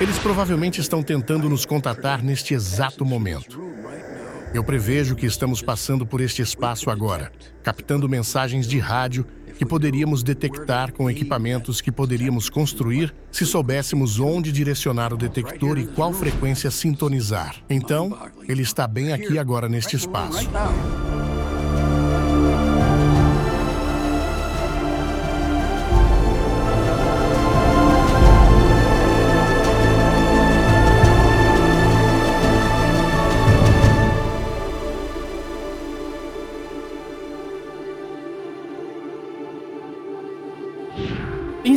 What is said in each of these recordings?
Eles provavelmente estão tentando nos contatar neste exato momento. Eu prevejo que estamos passando por este espaço agora, captando mensagens de rádio que poderíamos detectar com equipamentos que poderíamos construir se soubéssemos onde direcionar o detector e qual frequência sintonizar. Então, ele está bem aqui agora neste espaço.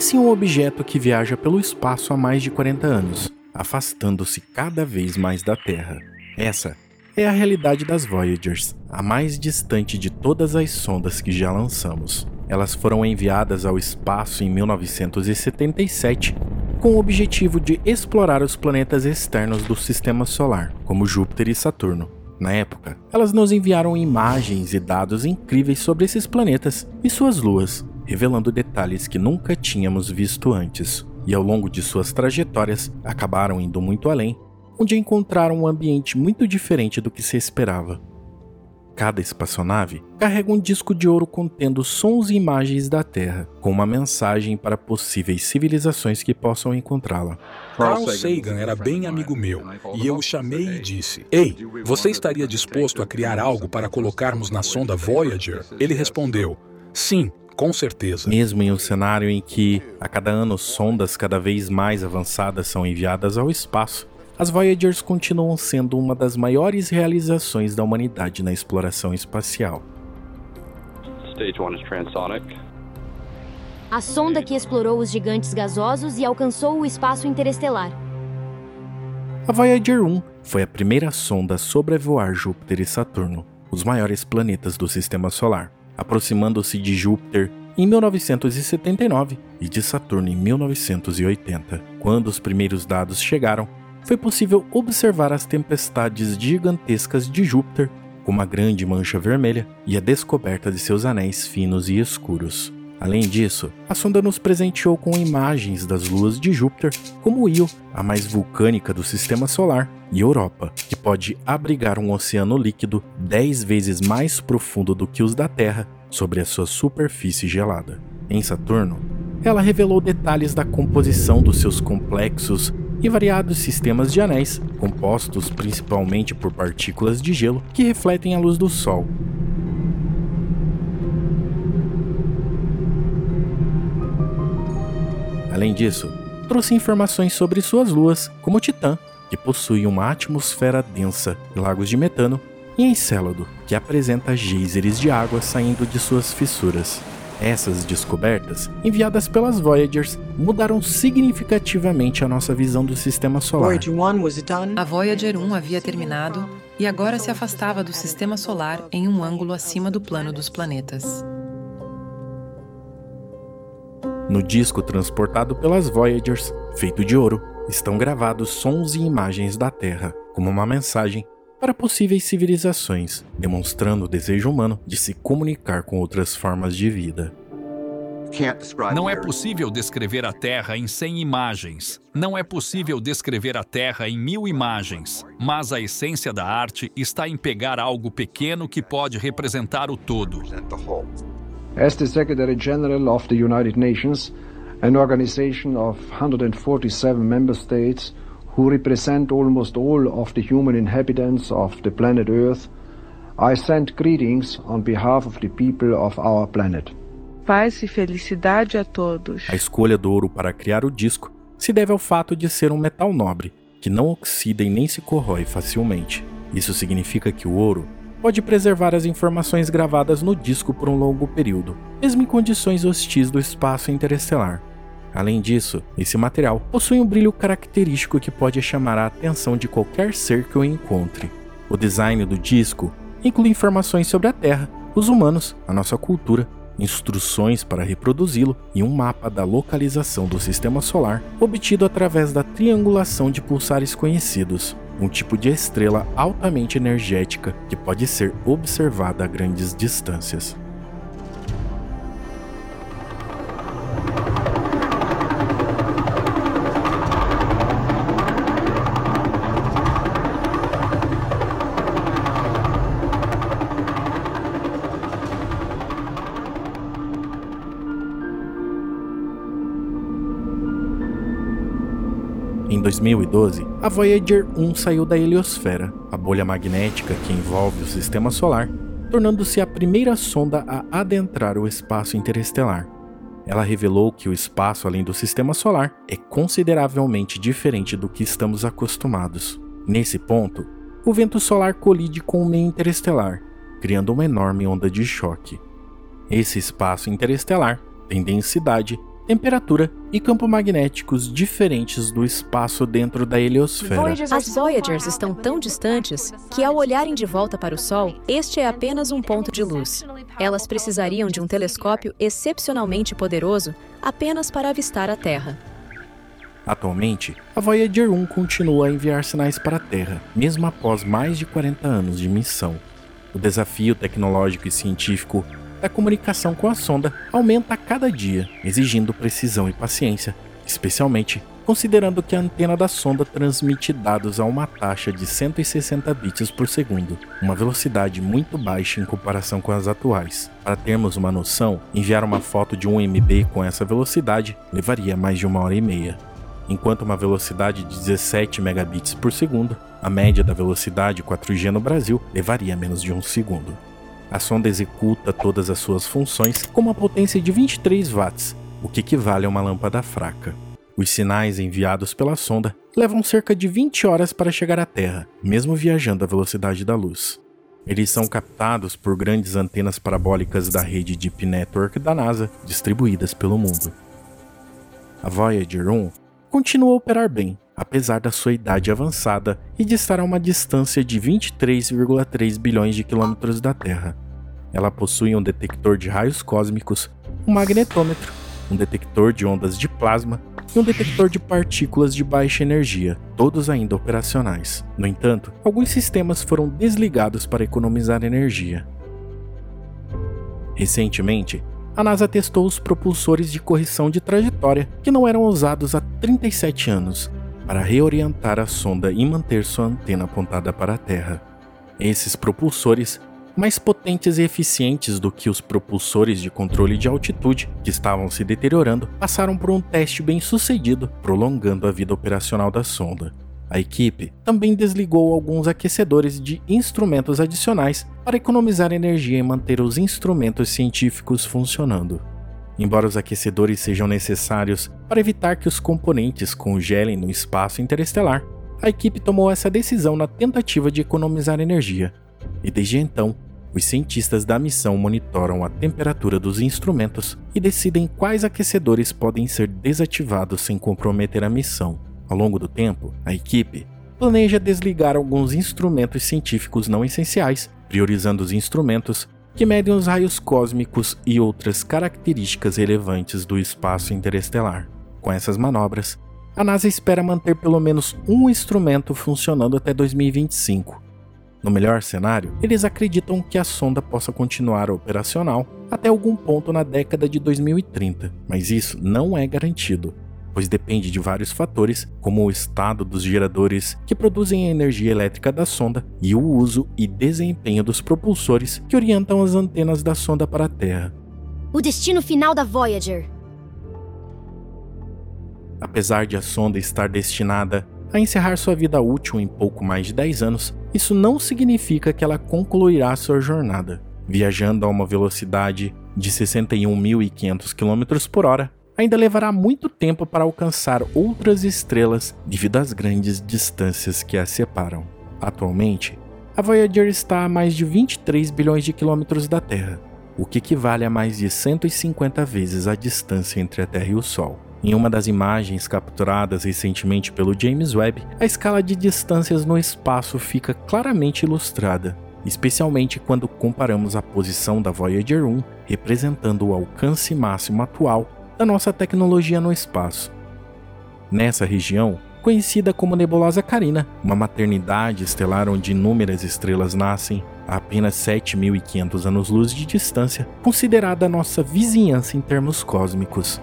Pense em um objeto que viaja pelo espaço há mais de 40 anos, afastando-se cada vez mais da Terra. Essa é a realidade das Voyagers, a mais distante de todas as sondas que já lançamos. Elas foram enviadas ao espaço em 1977 com o objetivo de explorar os planetas externos do sistema solar, como Júpiter e Saturno. Na época, elas nos enviaram imagens e dados incríveis sobre esses planetas e suas luas, revelando detalhes que nunca tínhamos visto antes, e ao longo de suas trajetórias acabaram indo muito além, onde encontraram um ambiente muito diferente do que se esperava. Cada espaçonave carrega um disco de ouro contendo sons e imagens da Terra, com uma mensagem para possíveis civilizações que possam encontrá-la. Carl Sagan era bem amigo meu, e eu o chamei e disse: Ei, você estaria disposto a criar algo para colocarmos na sonda Voyager? Ele respondeu: Sim, com certeza. Mesmo em um cenário em que, a cada ano, sondas cada vez mais avançadas são enviadas ao espaço, as Voyagers continuam sendo uma das maiores realizações da humanidade na exploração espacial. Stage 1 is transonic. A sonda que explorou os gigantes gasosos e alcançou o espaço interestelar. A Voyager 1 foi a primeira sonda a sobrevoar Júpiter e Saturno, os maiores planetas do sistema solar aproximando-se de Júpiter em 1979 e de Saturno em 1980. Quando os primeiros dados chegaram, foi possível observar as tempestades gigantescas de Júpiter, com uma grande mancha vermelha e a descoberta de seus anéis finos e escuros. Além disso, a sonda nos presenteou com imagens das luas de Júpiter, como Io, a mais vulcânica do sistema solar, e Europa, que pode abrigar um oceano líquido 10 vezes mais profundo do que os da Terra sobre a sua superfície gelada. Em Saturno, ela revelou detalhes da composição dos seus complexos e variados sistemas de anéis, compostos principalmente por partículas de gelo que refletem a luz do Sol, Além disso, trouxe informações sobre suas luas, como Titã, que possui uma atmosfera densa e lagos de metano, e Encélado, que apresenta geysers de água saindo de suas fissuras. Essas descobertas, enviadas pelas Voyagers, mudaram significativamente a nossa visão do sistema solar. A Voyager 1 havia terminado e agora se afastava do sistema solar em um ângulo acima do plano dos planetas. No disco transportado pelas Voyagers, feito de ouro, estão gravados sons e imagens da Terra, como uma mensagem para possíveis civilizações, demonstrando o desejo humano de se comunicar com outras formas de vida. Não é possível descrever a Terra em 100 imagens. Não é possível descrever a Terra em mil imagens. Mas a essência da arte está em pegar algo pequeno que pode representar o todo. As the Secretary General of the United Nations, an organization of 147 member states who represent almost all of the human inhabitants of the planet Earth, I send greetings on behalf of the people of our planet. Paz e felicidade a todos. A escolha do ouro para criar o disco se deve ao fato de ser um metal nobre, que não oxida e nem se corrói facilmente. Isso significa que o ouro pode preservar as informações gravadas no disco por um longo período, mesmo em condições hostis do espaço interestelar. Além disso, esse material possui um brilho característico que pode chamar a atenção de qualquer ser que o encontre. O design do disco inclui informações sobre a Terra, os humanos, a nossa cultura, instruções para reproduzi-lo e um mapa da localização do sistema solar obtido através da triangulação de pulsares conhecidos um tipo de estrela altamente energética que pode ser observada a grandes distâncias. 2012, a Voyager 1 saiu da heliosfera, a bolha magnética que envolve o sistema solar, tornando-se a primeira sonda a adentrar o espaço interestelar. Ela revelou que o espaço além do sistema solar é consideravelmente diferente do que estamos acostumados. Nesse ponto, o vento solar colide com o meio interestelar, criando uma enorme onda de choque. Esse espaço interestelar tem densidade temperatura e campo magnéticos diferentes do espaço dentro da heliosfera. As Voyagers estão tão distantes que, ao olharem de volta para o Sol, este é apenas um ponto de luz. Elas precisariam de um telescópio excepcionalmente poderoso apenas para avistar a Terra. Atualmente, a Voyager 1 continua a enviar sinais para a Terra, mesmo após mais de 40 anos de missão. O desafio tecnológico e científico da comunicação com a sonda aumenta a cada dia, exigindo precisão e paciência, especialmente considerando que a antena da sonda transmite dados a uma taxa de 160 bits por segundo, uma velocidade muito baixa em comparação com as atuais. Para termos uma noção, enviar uma foto de 1 MB com essa velocidade levaria mais de uma hora e meia. Enquanto uma velocidade de 17 megabits por segundo, a média da velocidade 4G no Brasil levaria menos de um segundo. A sonda executa todas as suas funções com uma potência de 23 watts, o que equivale a uma lâmpada fraca. Os sinais enviados pela sonda levam cerca de 20 horas para chegar à Terra, mesmo viajando à velocidade da luz. Eles são captados por grandes antenas parabólicas da rede Deep Network da NASA, distribuídas pelo mundo. A Voyager 1 continua a operar bem, apesar da sua idade avançada e de estar a uma distância de 23,3 bilhões de quilômetros da Terra. Ela possui um detector de raios cósmicos, um magnetômetro, um detector de ondas de plasma e um detector de partículas de baixa energia, todos ainda operacionais. No entanto, alguns sistemas foram desligados para economizar energia. Recentemente, a NASA testou os propulsores de correção de trajetória que não eram usados há 37 anos para reorientar a sonda e manter sua antena apontada para a Terra. Esses propulsores, mais potentes e eficientes do que os propulsores de controle de altitude que estavam se deteriorando, passaram por um teste bem sucedido, prolongando a vida operacional da sonda. A equipe também desligou alguns aquecedores de instrumentos adicionais para economizar energia e manter os instrumentos científicos funcionando. Embora os aquecedores sejam necessários para evitar que os componentes congelem no espaço interestelar, a equipe tomou essa decisão na tentativa de economizar energia. E desde então, os cientistas da missão monitoram a temperatura dos instrumentos e decidem quais aquecedores podem ser desativados sem comprometer a missão. Ao longo do tempo, a equipe planeja desligar alguns instrumentos científicos não essenciais, priorizando os instrumentos que medem os raios cósmicos e outras características relevantes do espaço interestelar. Com essas manobras, a NASA espera manter pelo menos um instrumento funcionando até 2025. No melhor cenário, eles acreditam que a sonda possa continuar operacional até algum ponto na década de 2030, mas isso não é garantido pois depende de vários fatores, como o estado dos geradores que produzem a energia elétrica da sonda e o uso e desempenho dos propulsores que orientam as antenas da sonda para a Terra. O destino final da Voyager. Apesar de a sonda estar destinada a encerrar sua vida útil em pouco mais de 10 anos, isso não significa que ela concluirá sua jornada. Viajando a uma velocidade de 61.500 km por hora, ainda levará muito tempo para alcançar outras estrelas devido às grandes distâncias que as separam. Atualmente, a Voyager está a mais de 23 bilhões de quilômetros da Terra, o que equivale a mais de 150 vezes a distância entre a Terra e o Sol. Em uma das imagens capturadas recentemente pelo James Webb, a escala de distâncias no espaço fica claramente ilustrada, especialmente quando comparamos a posição da Voyager 1, representando o alcance máximo atual da nossa tecnologia no espaço. Nessa região, conhecida como Nebulosa Carina, uma maternidade estelar onde inúmeras estrelas nascem a apenas 7.500 anos-luz de distância, considerada nossa vizinhança em termos cósmicos.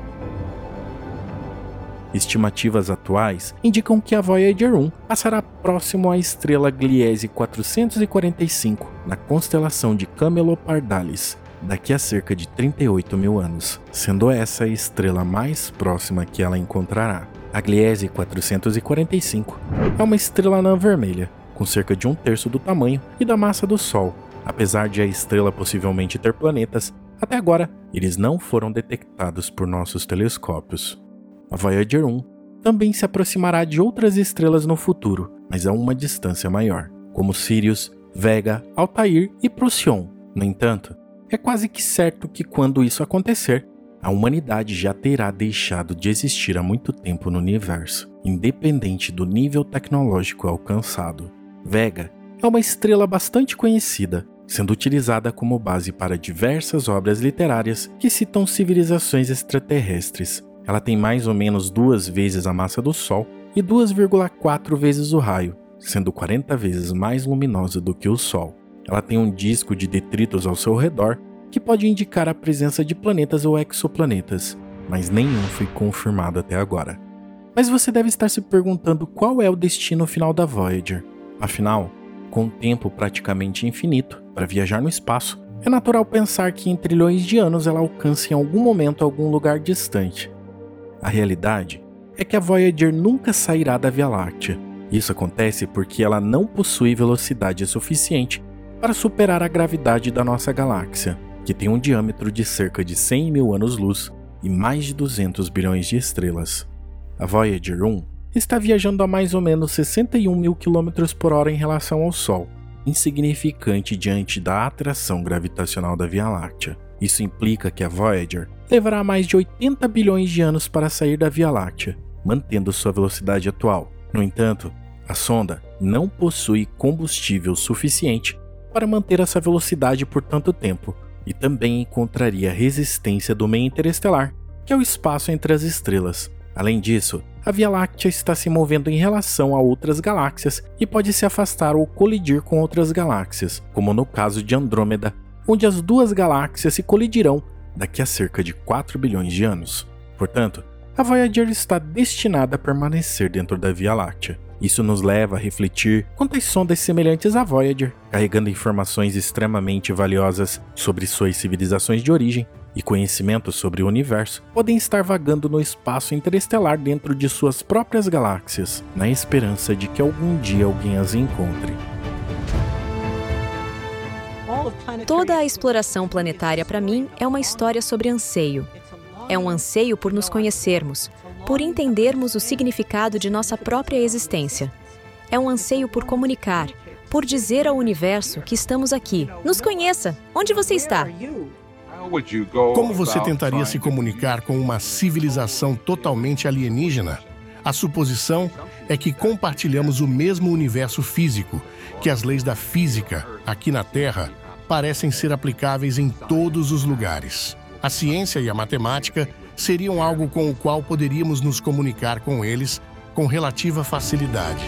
Estimativas atuais indicam que a Voyager 1 passará próximo à estrela Gliese 445 na constelação de Camelopardalis, daqui a cerca de 38 mil anos, sendo essa a estrela mais próxima que ela encontrará. A Gliese 445 é uma estrela anã vermelha, com cerca de um terço do tamanho e da massa do Sol. Apesar de a estrela possivelmente ter planetas, até agora eles não foram detectados por nossos telescópios. A Voyager 1 também se aproximará de outras estrelas no futuro, mas a uma distância maior, como Sirius, Vega, Altair e Procyon. No entanto, é quase que certo que quando isso acontecer, a humanidade já terá deixado de existir há muito tempo no universo, independente do nível tecnológico alcançado. Vega é uma estrela bastante conhecida, sendo utilizada como base para diversas obras literárias que citam civilizações extraterrestres. Ela tem mais ou menos duas vezes a massa do Sol e 2,4 vezes o raio, sendo 40 vezes mais luminosa do que o Sol. Ela tem um disco de detritos ao seu redor que pode indicar a presença de planetas ou exoplanetas, mas nenhum foi confirmado até agora. Mas você deve estar se perguntando qual é o destino final da Voyager. Afinal, com um tempo praticamente infinito para viajar no espaço, é natural pensar que em trilhões de anos ela alcance em algum momento algum lugar distante. A realidade é que a Voyager nunca sairá da Via Láctea. Isso acontece porque ela não possui velocidade suficiente para superar a gravidade da nossa galáxia que tem um diâmetro de cerca de 100 mil anos-luz e mais de 200 bilhões de estrelas. A Voyager 1 está viajando a mais ou menos 61 mil quilômetros por hora em relação ao Sol, insignificante diante da atração gravitacional da Via Láctea. Isso implica que a Voyager levará mais de 80 bilhões de anos para sair da Via Láctea, mantendo sua velocidade atual. No entanto, a sonda não possui combustível suficiente para manter essa velocidade por tanto tempo, e também encontraria resistência do meio interestelar, que é o espaço entre as estrelas. Além disso, a Via Láctea está se movendo em relação a outras galáxias e pode se afastar ou colidir com outras galáxias, como no caso de Andrômeda, onde as duas galáxias se colidirão daqui a cerca de 4 bilhões de anos. Portanto, a Voyager está destinada a permanecer dentro da Via Láctea. Isso nos leva a refletir quanto às sondas semelhantes à Voyager, carregando informações extremamente valiosas sobre suas civilizações de origem e conhecimentos sobre o universo, podem estar vagando no espaço interestelar dentro de suas próprias galáxias, na esperança de que algum dia alguém as encontre. Toda a exploração planetária para mim é uma história sobre anseio. É um anseio por nos conhecermos, por entendermos o significado de nossa própria existência. É um anseio por comunicar, por dizer ao universo que estamos aqui. Nos conheça! Onde você está? Como você tentaria se comunicar com uma civilização totalmente alienígena? A suposição é que compartilhamos o mesmo universo físico, que as leis da física, aqui na Terra, parecem ser aplicáveis em todos os lugares. A ciência e a matemática seriam algo com o qual poderíamos nos comunicar com eles com relativa facilidade.